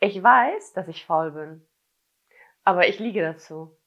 Ich weiß, dass ich faul bin. Aber ich liege dazu.